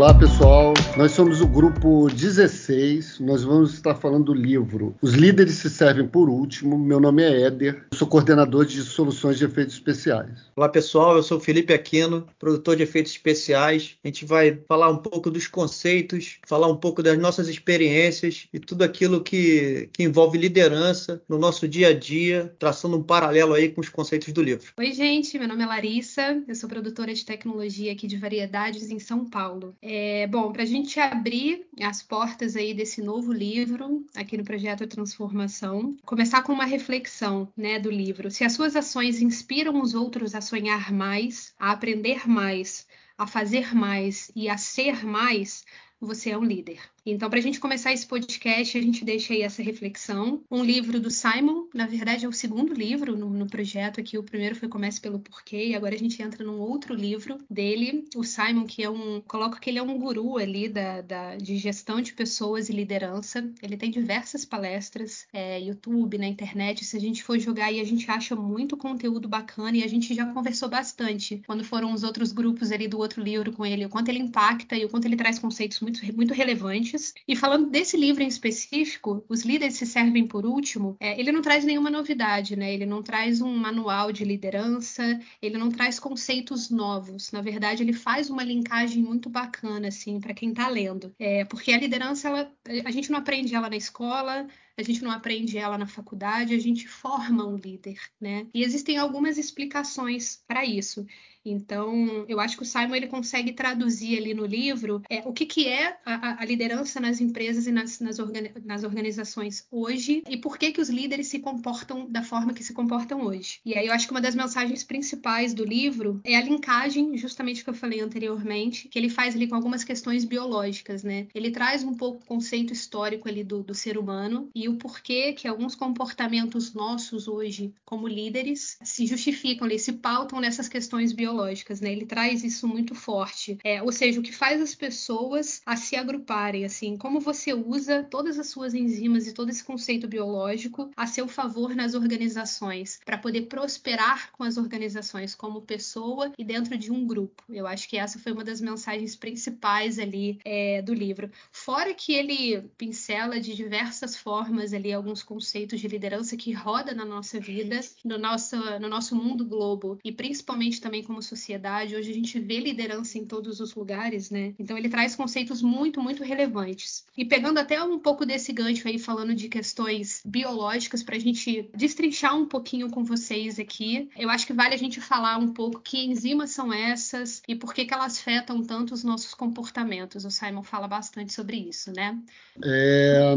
Olá pessoal, nós somos o grupo 16. Nós vamos estar falando do livro Os Líderes se Servem por Último. Meu nome é Éder, sou coordenador de soluções de efeitos especiais. Olá pessoal, eu sou Felipe Aquino, produtor de efeitos especiais. A gente vai falar um pouco dos conceitos, falar um pouco das nossas experiências e tudo aquilo que, que envolve liderança no nosso dia a dia, traçando um paralelo aí com os conceitos do livro. Oi gente, meu nome é Larissa, eu sou produtora de tecnologia aqui de variedades em São Paulo. É, bom, para a gente abrir as portas aí desse novo livro aqui no projeto Transformação, começar com uma reflexão, né, do livro. Se as suas ações inspiram os outros a sonhar mais, a aprender mais, a fazer mais e a ser mais, você é um líder. Então, para a gente começar esse podcast, a gente deixa aí essa reflexão. Um livro do Simon, na verdade é o segundo livro no, no, projeto aqui. O primeiro foi Comece pelo Porquê, e agora a gente entra num outro livro dele, o Simon, que é um. Coloco que ele é um guru ali da, da de gestão de pessoas e liderança. Ele tem diversas palestras, é, YouTube, na internet. Se a gente for jogar aí, a gente acha muito conteúdo bacana e a gente já conversou bastante quando foram os outros grupos ali do outro livro com ele, o quanto ele impacta e o quanto ele traz conceitos muito, muito relevantes e falando desse livro em específico, Os Líderes se Servem por Último, é, ele não traz nenhuma novidade, né? Ele não traz um manual de liderança, ele não traz conceitos novos. Na verdade, ele faz uma linkagem muito bacana, assim, para quem está lendo. É, porque a liderança, ela, a gente não aprende ela na escola, a gente não aprende ela na faculdade, a gente forma um líder, né? E existem algumas explicações para isso. Então, eu acho que o Simon ele consegue traduzir ali no livro é, o que, que é a, a liderança nas empresas e nas, nas, organi nas, organizações hoje e por que, que os líderes se comportam da forma que se comportam hoje. E aí eu acho que uma das mensagens principais do livro é a linkagem, justamente que eu falei anteriormente, que ele faz ali com algumas questões biológicas, né? Ele traz um pouco o conceito histórico ali do, do ser humano e o porquê que alguns comportamentos nossos hoje, como líderes, se justificam ali, se pautam nessas questões biológicas biológicas, né? Ele traz isso muito forte. É, ou seja, o que faz as pessoas a se agruparem, assim, como você usa todas as suas enzimas e todo esse conceito biológico a seu favor nas organizações, para poder prosperar com as organizações como pessoa e dentro de um grupo. Eu acho que essa foi uma das mensagens principais ali é, do livro. Fora que ele pincela de diversas formas ali alguns conceitos de liderança que roda na nossa vida, no nosso, no nosso mundo globo e principalmente também como como sociedade. Hoje a gente vê liderança em todos os lugares, né? Então ele traz conceitos muito, muito relevantes. E pegando até um pouco desse gancho aí, falando de questões biológicas, para a gente destrinchar um pouquinho com vocês aqui, eu acho que vale a gente falar um pouco que enzimas são essas e por que, que elas afetam tanto os nossos comportamentos. O Simon fala bastante sobre isso, né? É,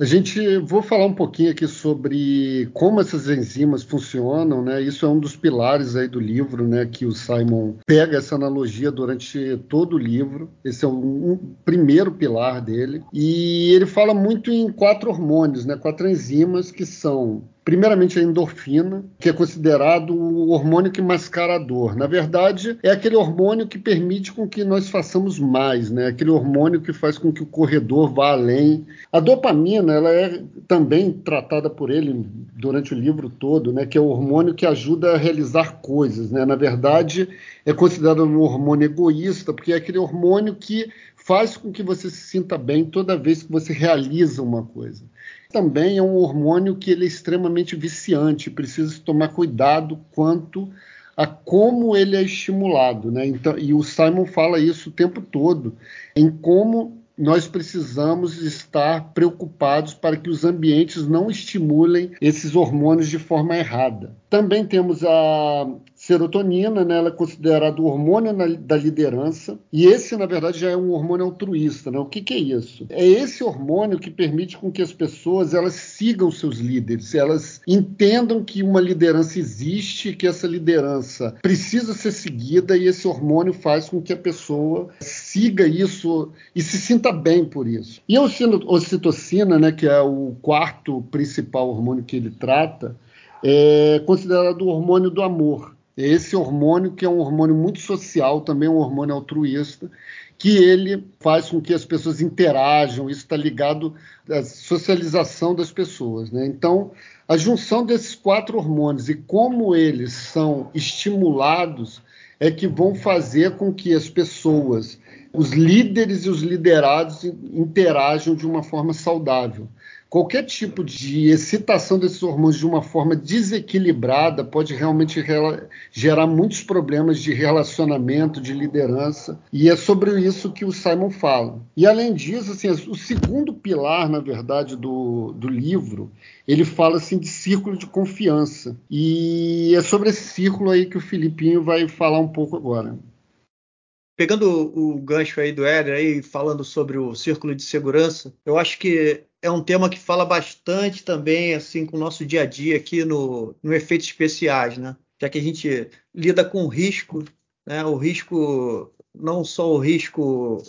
a gente vou falar um pouquinho aqui sobre como essas enzimas funcionam, né? Isso é um dos pilares aí do livro, né? Que o o Simon pega essa analogia durante todo o livro. Esse é um, um primeiro pilar dele. E ele fala muito em quatro hormônios, né, quatro enzimas que são Primeiramente, a endorfina, que é considerado o hormônio que mascara a dor. Na verdade, é aquele hormônio que permite com que nós façamos mais, né? Aquele hormônio que faz com que o corredor vá além. A dopamina, ela é também tratada por ele durante o livro todo, né? Que é o hormônio que ajuda a realizar coisas, né? Na verdade, é considerado um hormônio egoísta, porque é aquele hormônio que faz com que você se sinta bem toda vez que você realiza uma coisa também é um hormônio que ele é extremamente viciante, precisa tomar cuidado quanto a como ele é estimulado, né? Então, e o Simon fala isso o tempo todo, em como nós precisamos estar preocupados para que os ambientes não estimulem esses hormônios de forma errada. Também temos a serotonina, né, ela é considerada o hormônio na, da liderança, e esse, na verdade, já é um hormônio altruísta. Né? O que, que, é isso? É esse hormônio que permite com que as pessoas elas sigam seus líderes, elas entendam que uma liderança existe, que essa liderança precisa ser seguida, e esse hormônio faz com que a pessoa siga isso e se sinta bem por isso. E a ocitocina, né, que é o quarto principal hormônio que ele trata, é considerado o hormônio do amor. É esse hormônio, que é um hormônio muito social, também um hormônio altruísta, que ele faz com que as pessoas interajam, isso está ligado à socialização das pessoas. Né? Então, a junção desses quatro hormônios e como eles são estimulados é que vão fazer com que as pessoas os líderes e os liderados interajam de uma forma saudável qualquer tipo de excitação desses hormônios de uma forma desequilibrada pode realmente gerar muitos problemas de relacionamento, de liderança, e é sobre isso que o Simon fala. E além disso, assim, o segundo pilar, na verdade, do, do livro, ele fala assim de círculo de confiança. E é sobre esse círculo aí que o Filipinho vai falar um pouco agora. Pegando o, gancho aí do Éder, aí falando sobre o círculo de segurança, eu acho que é um tema que fala bastante também assim com o nosso dia a dia aqui no, no efeitos especiais, né? Já que a gente lida com o risco, né? O risco não só o risco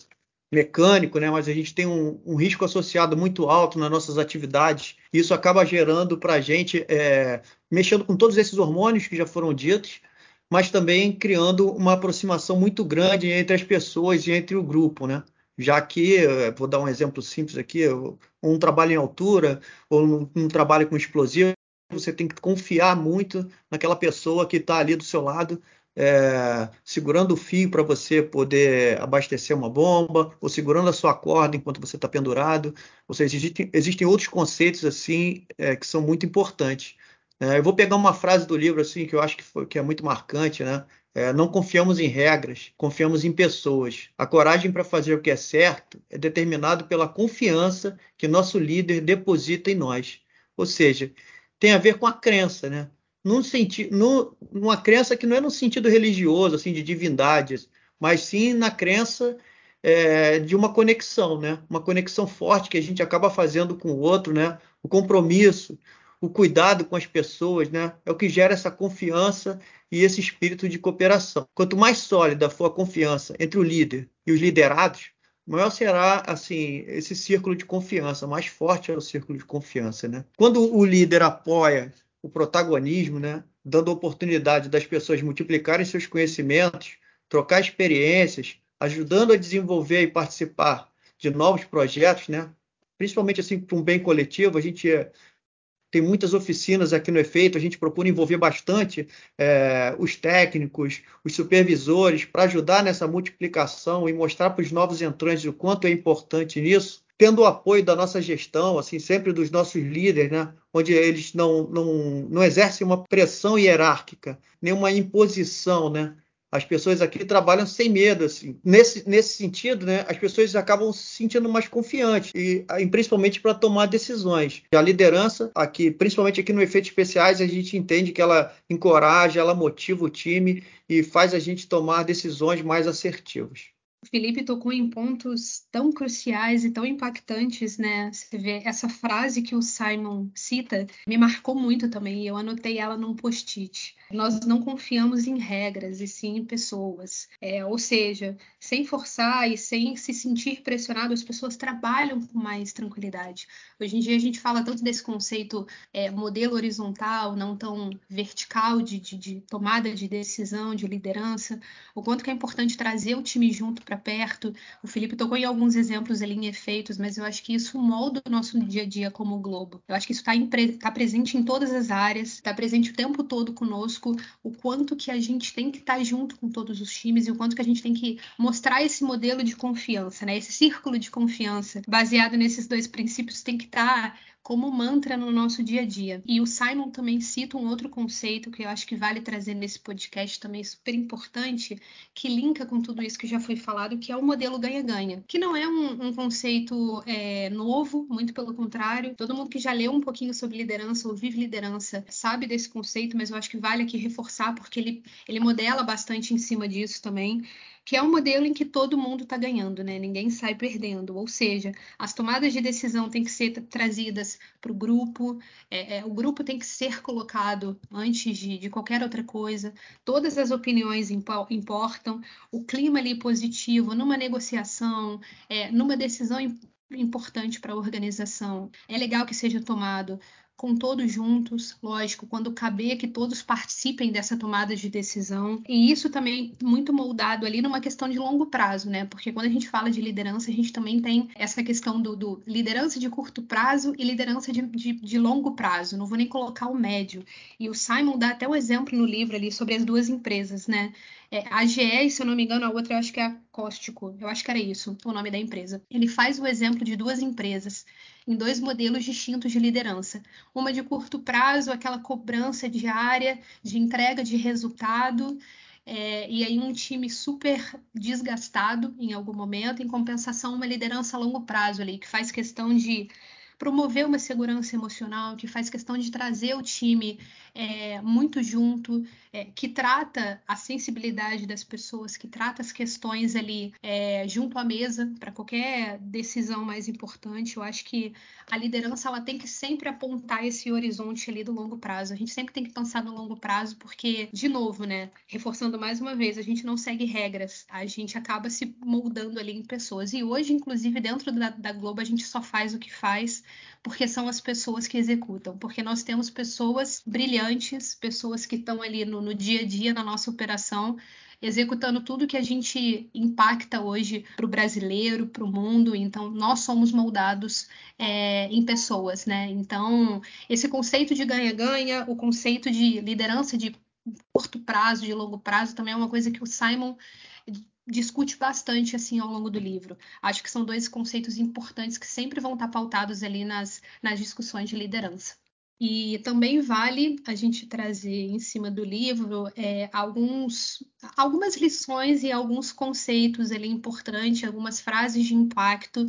mecânico, né? Mas a gente tem um, um risco associado muito alto nas nossas atividades. Isso acaba gerando para a gente, é, mexendo com todos esses hormônios que já foram ditos, mas também criando uma aproximação muito grande entre as pessoas e entre o grupo, né? Já que, eh, vou dar um exemplo simples aqui, um trabalho em altura ou um, trabalho com explosivo, você tem que confiar muito naquela pessoa que está ali do seu lado, é, segurando o fio para você poder abastecer uma bomba, ou segurando a sua corda enquanto você está pendurado. Ou seja, existem, existem outros conceitos assim é, que são muito importantes. É, eu vou pegar uma frase do livro assim que eu acho que, foi, que é muito marcante, né? É, não confiamos em regras, confiamos em pessoas. A coragem para fazer o que é certo é determinado pela confiança que nosso líder deposita em nós. Ou seja, tem a ver com a crença, né? Num sentido, numa crença que não é no sentido religioso, assim, de divindades, mas sim na crença é, de uma conexão, né? Uma conexão forte que a gente acaba fazendo com o outro, né? O compromisso, o cuidado com as pessoas, né? É o que gera essa confiança e esse espírito de cooperação. Quanto mais sólida for a confiança entre o líder e os liderados, maior será assim esse círculo de confiança, mais forte é o círculo de confiança, né? Quando o líder apoia o protagonismo, né, dando oportunidade das pessoas multiplicarem seus conhecimentos, trocar experiências, ajudando a desenvolver e participar de novos projetos, né? Principalmente assim para um bem coletivo, a gente tem muitas oficinas aqui no Efeito, a gente procura envolver bastante é, os técnicos, os supervisores, para ajudar nessa multiplicação e mostrar para os novos entrantes o quanto é importante nisso, tendo o apoio da nossa gestão, assim, sempre dos nossos líderes, né? onde eles não, não, não exercem uma pressão hierárquica, nenhuma imposição, né? As pessoas aqui trabalham sem medo, assim. Nesse, nesse sentido, né, as pessoas acabam se sentindo mais confiantes, e, e principalmente para tomar decisões. A liderança aqui, principalmente aqui no Efeitos Especiais, a gente entende que ela encoraja, ela motiva o time e faz a gente tomar decisões mais assertivas. Felipe tocou em pontos tão cruciais e tão impactantes, né? Você vê essa frase que o Simon cita me marcou muito também. Eu anotei ela num post-it. Nós não confiamos em regras e sim em pessoas. É, ou seja, sem forçar e sem se sentir pressionado, as pessoas trabalham com mais tranquilidade. Hoje em dia a gente fala tanto desse conceito é, modelo horizontal, não tão vertical de, de, de tomada de decisão, de liderança, o quanto que é importante trazer o time junto para perto. O Felipe tocou em alguns exemplos ali em efeitos, mas eu acho que isso molda o nosso dia a dia como Globo. Eu acho que isso está tá presente em todas as áreas, está presente o tempo todo conosco, o quanto que a gente tem que estar tá junto com todos os times e o quanto que a gente tem que mostrar esse modelo de confiança, né? Esse círculo de confiança baseado nesses dois princípios tem que estar tá como mantra no nosso dia a dia. E o Simon também cita um outro conceito que eu acho que vale trazer nesse podcast também super importante, que linka com tudo isso que já foi falado, que é o modelo ganha-ganha, que não é um, um conceito é, novo, muito pelo contrário. Todo mundo que já leu um pouquinho sobre liderança ou vive liderança sabe desse conceito, mas eu acho que vale aqui reforçar porque ele, ele modela bastante em cima disso também que é um modelo em que todo mundo está ganhando, né? Ninguém sai perdendo. Ou seja, as tomadas de decisão têm que ser trazidas para o grupo, é, é, o grupo tem que ser colocado antes de, de, qualquer outra coisa, todas as opiniões impo importam, o clima ali positivo numa negociação, é, numa decisão importante para a organização, é legal que seja tomado com todos juntos, lógico, quando caber que todos participem dessa tomada de decisão. E isso também muito moldado ali numa questão de longo prazo, né? Porque quando a gente fala de liderança, a gente também tem essa questão do, do liderança de curto prazo e liderança de, de, de, longo prazo. Não vou nem colocar o médio. E o Simon dá até um exemplo no livro ali sobre as duas empresas, né? É, a GE, se eu não me engano, a outra eu acho que é a Cóstico. Eu acho que era isso, o nome da empresa. Ele faz o exemplo de duas empresas em dois modelos distintos de liderança. Uma de curto prazo, aquela cobrança diária de entrega de resultado, é, e aí um time super desgastado em algum momento, em compensação, uma liderança a longo prazo ali, que faz questão de promover uma segurança emocional, que faz questão de trazer o time é, muito junto, é, que trata a sensibilidade das pessoas, que trata as questões ali é, junto à mesa para qualquer decisão mais importante. Eu acho que a liderança ela tem que sempre apontar esse horizonte ali do longo prazo. A gente sempre tem que pensar no longo prazo, porque, de novo, né, reforçando mais uma vez, a gente não segue regras, a gente acaba se moldando ali em pessoas. E hoje, inclusive, dentro da, da Globo, a gente só faz o que faz porque são as pessoas que executam, porque nós temos pessoas brilhantes, pessoas que estão ali no, no dia a dia na nossa operação, executando tudo que a gente impacta hoje para o brasileiro, para o mundo. Então, nós somos moldados é, em pessoas, né? Então, esse conceito de ganha-ganha, o conceito de liderança de curto prazo, de longo prazo, também é uma coisa que o Simon discute bastante assim ao longo do livro. Acho que são dois conceitos importantes que sempre vão estar pautados ali nas, nas discussões de liderança. E também vale a gente trazer em cima do livro é, alguns, algumas lições e alguns conceitos ali importantes, algumas frases de impacto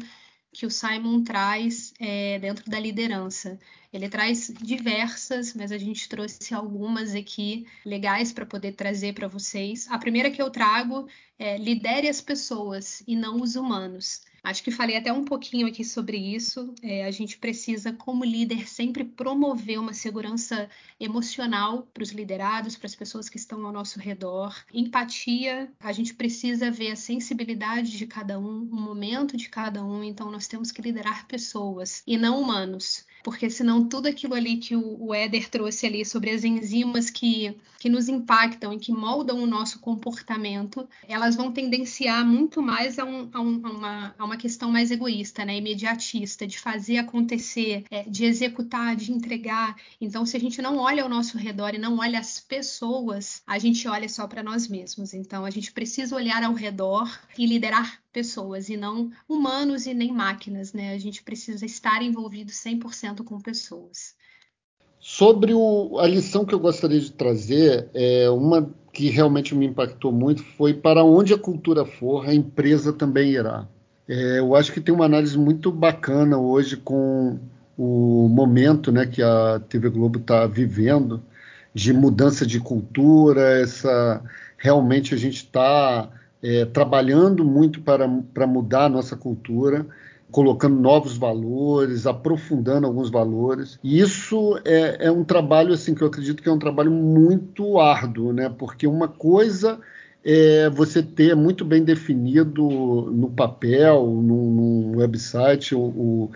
que o Simon traz é, dentro da liderança. Ele traz diversas, mas a gente trouxe algumas aqui legais para poder trazer para vocês. A primeira que eu trago é lidere as pessoas e não os humanos. Acho que falei até um pouquinho aqui sobre isso. É, a gente precisa, como líder, sempre promover uma segurança emocional para os liderados, para as pessoas que estão ao nosso redor. Empatia, a gente precisa ver a sensibilidade de cada um, o momento de cada um. Então, nós temos que liderar pessoas e não humanos porque senão tudo aquilo ali que o, Éder trouxe ali sobre as enzimas que, que nos impactam e que moldam o nosso comportamento, elas vão tendenciar muito mais a, um, a, um, a, uma, a uma questão mais egoísta, né, imediatista, de fazer acontecer, é, de executar, de entregar. Então, se a gente não olha ao nosso redor e não olha as pessoas, a gente olha só para nós mesmos. Então, a gente precisa olhar ao redor e liderar pessoas e não humanos e nem máquinas, né? A gente precisa estar envolvido 100% com pessoas. Sobre o, a lição que eu gostaria de trazer, é uma que realmente me impactou muito foi para onde a cultura for, a empresa também irá. É, eu acho que tem uma análise muito bacana hoje com o momento né, que a TV Globo está vivendo de mudança de cultura, essa realmente a gente está é, trabalhando muito para, para mudar a nossa cultura, colocando novos valores, aprofundando alguns valores. E isso é, é, um trabalho assim que eu acredito que é um trabalho muito árduo, né? Porque uma coisa é você ter muito bem definido no papel, no, no website, o, o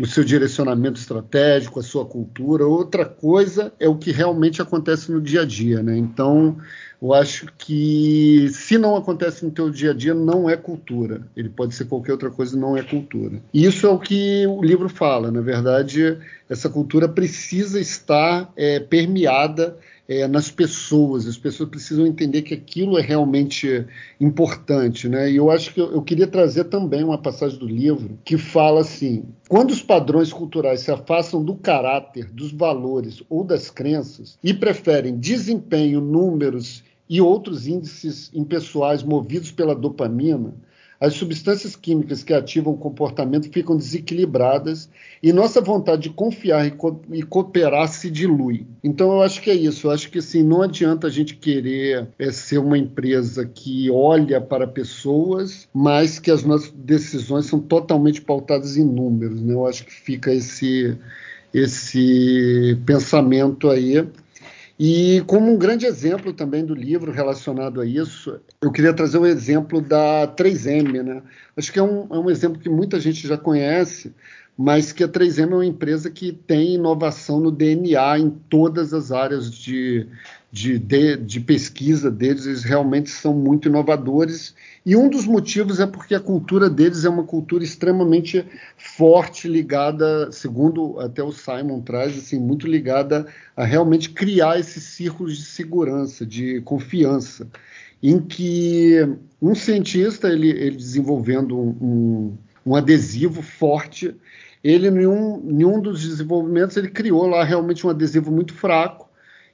o seu direcionamento estratégico, a sua cultura. Outra coisa é o que realmente acontece no dia a dia, né? Então, eu acho que se não acontece no teu dia a dia, não é cultura. Ele pode ser qualquer outra coisa, não é cultura. E isso é o que o livro fala. Na verdade, essa cultura precisa estar é, permeada é, nas pessoas. As pessoas precisam entender que aquilo é realmente importante, né? E eu acho que eu, eu queria trazer também uma passagem do livro que fala assim: quando os padrões culturais se afastam do caráter, dos valores ou das crenças e preferem desempenho, números e outros índices impessoais movidos pela dopamina, as substâncias químicas que ativam o comportamento ficam desequilibradas e nossa vontade de confiar e, co e cooperar se dilui. Então, eu acho que é isso. Eu acho que assim, não adianta a gente querer é, ser uma empresa que olha para pessoas, mas que as nossas decisões são totalmente pautadas em números. Né? Eu acho que fica esse, esse pensamento aí e como um grande exemplo também do livro relacionado a isso, eu queria trazer o exemplo da 3M. Né? Acho que é um, é um exemplo que muita gente já conhece, mas que a 3M é uma empresa que tem inovação no DNA em todas as áreas de, de, de, de, pesquisa deles, eles realmente são muito inovadores. E um dos motivos é porque a cultura deles é uma cultura extremamente forte, ligada, segundo até o Simon traz, assim, muito ligada a realmente criar esses círculos de segurança, de confiança, em que um cientista, ele, ele desenvolvendo um, um, adesivo forte, ele, em um, em um dos desenvolvimentos, ele criou lá realmente um adesivo muito fraco,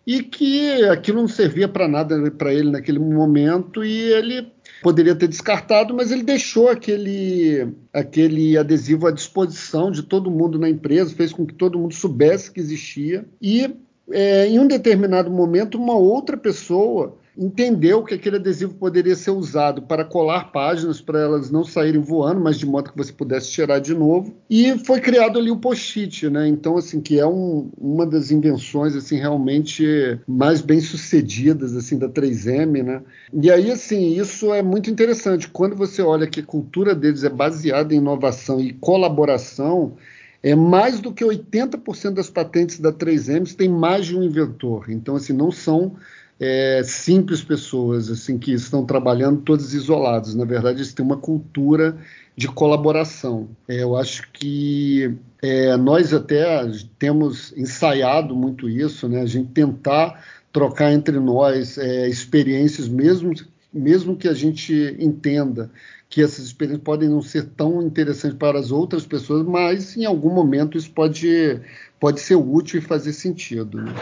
e que aquilo não servia para nada para ele naquele momento e ele poderia ter descartado, mas ele deixou aquele, aquele adesivo à disposição de todo mundo na empresa, fez com que todo mundo soubesse que existia. E é, em um determinado momento uma outra pessoa entendeu que aquele adesivo poderia ser usado para colar páginas para elas não saírem voando, mas de modo que você pudesse tirar de novo. E foi criado ali o post-it, né? Então, assim, que é um, uma das invenções assim realmente mais bem sucedidas assim da 3M, né? E aí, assim, isso é muito interessante. Quando você olha que a cultura deles é baseada em inovação e colaboração, é mais do que 80% das patentes da 3M tem mais de um inventor. Então, assim, não são é, simples pessoas assim que estão trabalhando todos isolados. Na verdade, eles têm uma cultura de colaboração. É, eu acho que é, nós até temos ensaiado muito isso, né? A gente tentar trocar entre nós é, experiências, mesmo, mesmo que a gente entenda que essas experiências podem não ser tão interessantes para as outras pessoas, mas em algum momento isso pode, pode ser útil e fazer sentido. Né?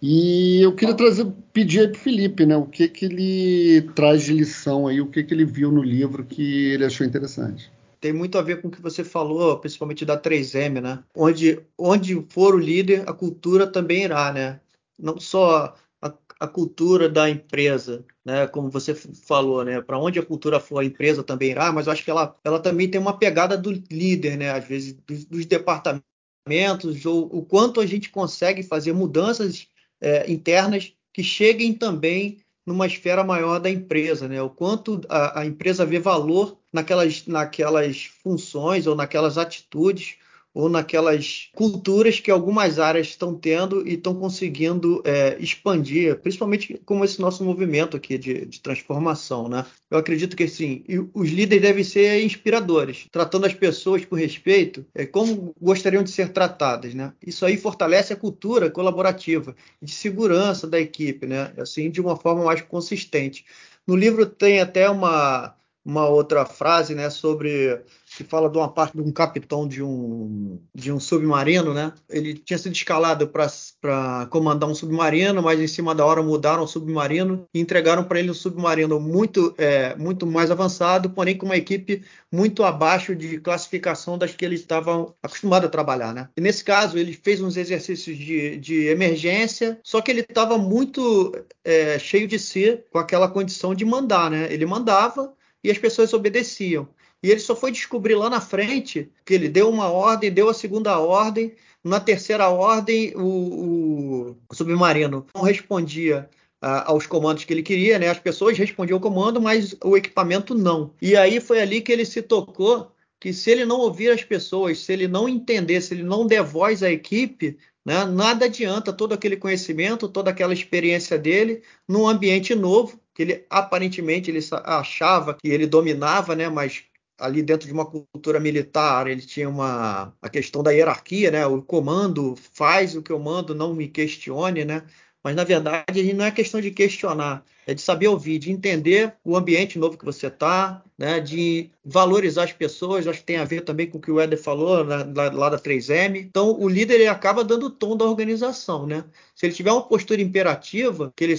E eu queria trazer, pedir aí para o Felipe, né, o que, que ele traz de lição aí, o que, que ele viu no livro que ele achou interessante. Tem muito a ver com o que você falou, principalmente da 3M, né? Onde, onde for o líder, a cultura também irá, né? Não só a, a cultura da empresa, né? Como você falou, né? Para onde a cultura for, a empresa também irá, mas eu acho que ela, ela também tem uma pegada do líder, né? Às vezes dos, dos departamentos, ou o quanto a gente consegue fazer mudanças é, internas que cheguem também numa esfera maior da empresa, né? O quanto a, a empresa vê valor naquelas, naquelas funções ou naquelas atitudes ou naquelas culturas que algumas áreas estão tendo e estão conseguindo é, expandir, principalmente como esse nosso movimento aqui de, de, transformação, né? Eu acredito que assim, os líderes devem ser inspiradores, tratando as pessoas com respeito, é, como gostariam de ser tratadas, né? Isso aí fortalece a cultura colaborativa de segurança da equipe, né? Assim, de uma forma mais consistente. No livro tem até uma uma outra frase, né, sobre que fala de uma parte de um capitão de um, de um submarino, né? Ele tinha sido escalado para comandar um submarino, mas em cima da hora mudaram o submarino e entregaram para ele um submarino muito, é, muito mais avançado, porém com uma equipe muito abaixo de classificação das que ele estava acostumado a trabalhar, né? E nesse caso ele fez uns exercícios de, de emergência, só que ele estava muito é, cheio de si com aquela condição de mandar, né? Ele mandava e as pessoas obedeciam. E ele só foi descobrir lá na frente que ele deu uma ordem, deu a segunda ordem. Na terceira ordem, o, o submarino não respondia uh, aos comandos que ele queria, né? As pessoas respondiam o comando, mas o equipamento não. E aí foi ali que ele se tocou que se ele não ouvir as pessoas, se ele não entender, se ele não der voz à equipe, né, nada adianta todo aquele conhecimento, toda aquela experiência dele num ambiente novo, que ele aparentemente ele achava que ele dominava, né, mas ali dentro de uma cultura militar, ele tinha uma a questão da hierarquia, né? O comando faz o que eu mando, não me questione, né? Mas na verdade não é questão de questionar, é de saber ouvir, de entender o ambiente novo que você está, né? De valorizar as pessoas. Acho que tem a ver também com o que o Éder falou lá, lá da 3M. Então o líder ele acaba dando o tom da organização, né? Se ele tiver uma postura imperativa, que ele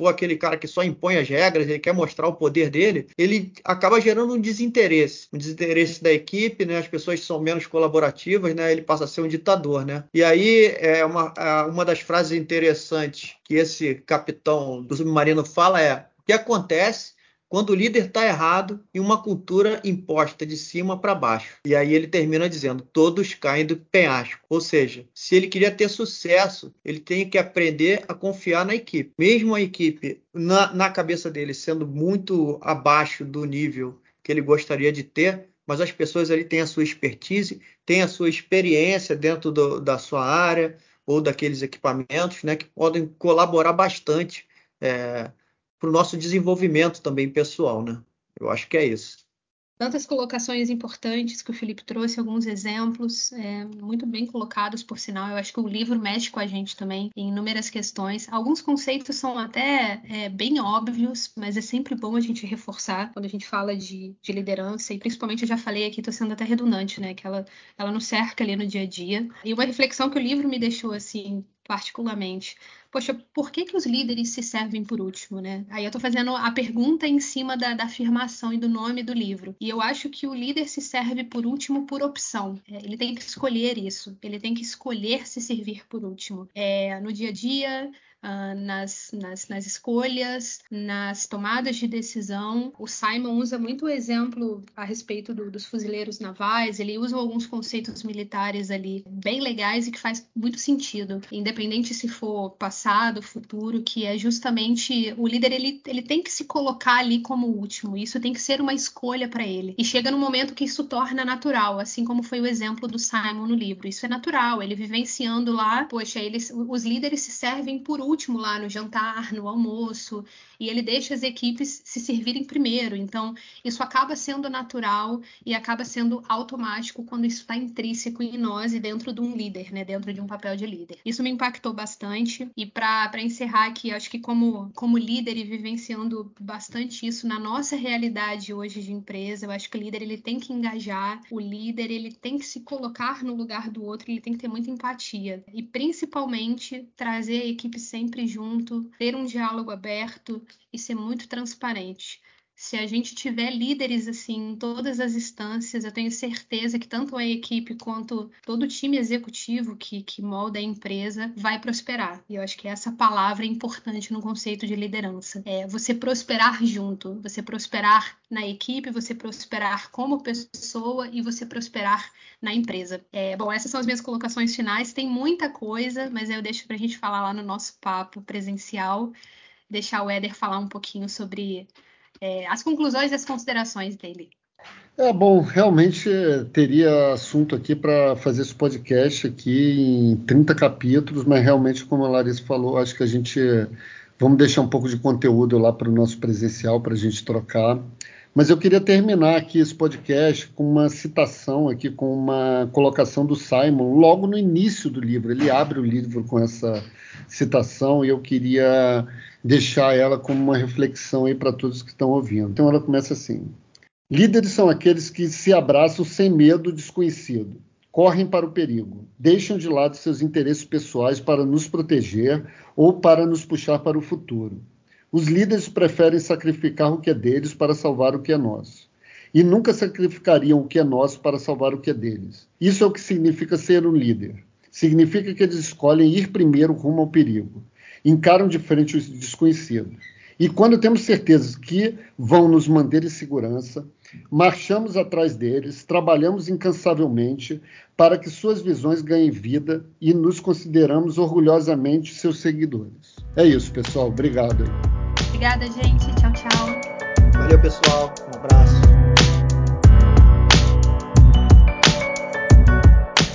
for aquele cara que só impõe as regras, ele quer mostrar o poder dele, ele acaba gerando um desinteresse, um desinteresse da equipe, né? As pessoas são menos colaborativas, né? Ele passa a ser um ditador, né? E aí é uma, é uma das frases interessantes que esse capitão do submarino fala é: o que acontece quando o líder está errado e uma cultura imposta de cima para baixo. E aí ele termina dizendo: todos caem do penhasco. Ou seja, se ele queria ter sucesso, ele tem que aprender a confiar na equipe. Mesmo a equipe, na, na cabeça dele, sendo muito abaixo do nível que ele gostaria de ter, mas as pessoas ali têm a sua expertise, têm a sua experiência dentro do, da sua área ou daqueles equipamentos, né, que podem colaborar bastante é, para o nosso desenvolvimento também pessoal, né? Eu acho que é isso tantas colocações importantes que o Felipe trouxe, alguns exemplos é, muito bem colocados, por sinal. Eu acho que o livro mexe com a gente também em inúmeras questões. Alguns conceitos são até é, bem óbvios, mas é sempre bom a gente reforçar quando a gente fala de, de liderança. E principalmente, eu já falei aqui, estou sendo até redundante, né? Que ela, ela nos cerca ali no dia a dia. E uma reflexão que o livro me deixou assim particularmente. Poxa, por que, que os líderes se servem por último, né? Aí eu estou fazendo a pergunta em cima da, da, afirmação e do nome do livro. E eu acho que o líder se serve por último por opção. É, ele tem que escolher isso. Ele tem que escolher se servir por último. É, no dia a dia, uh, nas, nas, nas, escolhas, nas tomadas de decisão. O Simon usa muito o exemplo a respeito do, dos fuzileiros navais, ele usa alguns conceitos militares ali bem legais e que faz muito sentido, independente se for passado, futuro, que é justamente o líder ele, ele tem que se colocar ali como último, isso tem que ser uma escolha para ele. E chega no momento que isso torna natural, assim como foi o exemplo do Simon no livro. Isso é natural, ele vivenciando lá, poxa, eles, os líderes se servem por último lá no jantar, no almoço, e ele deixa as equipes se servirem primeiro. Então, isso acaba sendo natural e acaba sendo automático quando isso está intrínseco em nós e dentro de um líder, né? Dentro de um papel de líder. Isso me impactou bastante. E para encerrar aqui, acho que como, como líder e vivenciando bastante isso na nossa realidade hoje de empresa, eu acho que o líder ele tem que engajar, o líder ele tem que se colocar no lugar do outro, ele tem que ter muita empatia. E principalmente trazer a equipe sempre junto, ter um diálogo aberto e ser muito transparente se a gente tiver líderes assim em todas as instâncias, eu tenho certeza que tanto a equipe quanto todo o time executivo que, que molda a empresa vai prosperar. E eu acho que essa palavra é importante no conceito de liderança. É você prosperar junto, você prosperar na equipe, você prosperar como pessoa e você prosperar na empresa. É, bom, essas são as minhas colocações finais. Tem muita coisa, mas eu deixo para a gente falar lá no nosso papo presencial. Deixar o Éder falar um pouquinho sobre é, as conclusões e as considerações dele. É bom, realmente teria assunto aqui para fazer esse podcast aqui em 30 capítulos, mas realmente, como a Larissa falou, acho que a gente vamos deixar um pouco de conteúdo lá para o nosso presencial para a gente trocar. Mas eu queria terminar aqui esse podcast com uma citação aqui, com uma colocação do Simon logo no início do livro. Ele abre o livro com essa citação e eu queria deixar ela como uma reflexão aí para todos que estão ouvindo. Então ela começa assim: Líderes são aqueles que se abraçam sem medo desconhecido, correm para o perigo, deixam de lado seus interesses pessoais para nos proteger ou para nos puxar para o futuro. Os líderes preferem sacrificar o que é deles para salvar o que é nosso. E nunca sacrificariam o que é nosso para salvar o que é deles. Isso é o que significa ser um líder. Significa que eles escolhem ir primeiro rumo ao perigo encaram de frente os desconhecidos. E quando temos certeza que vão nos manter em segurança, marchamos atrás deles, trabalhamos incansavelmente para que suas visões ganhem vida e nos consideramos orgulhosamente seus seguidores. É isso, pessoal. Obrigado. Obrigada, gente. Tchau, tchau. Valeu, pessoal. Um abraço.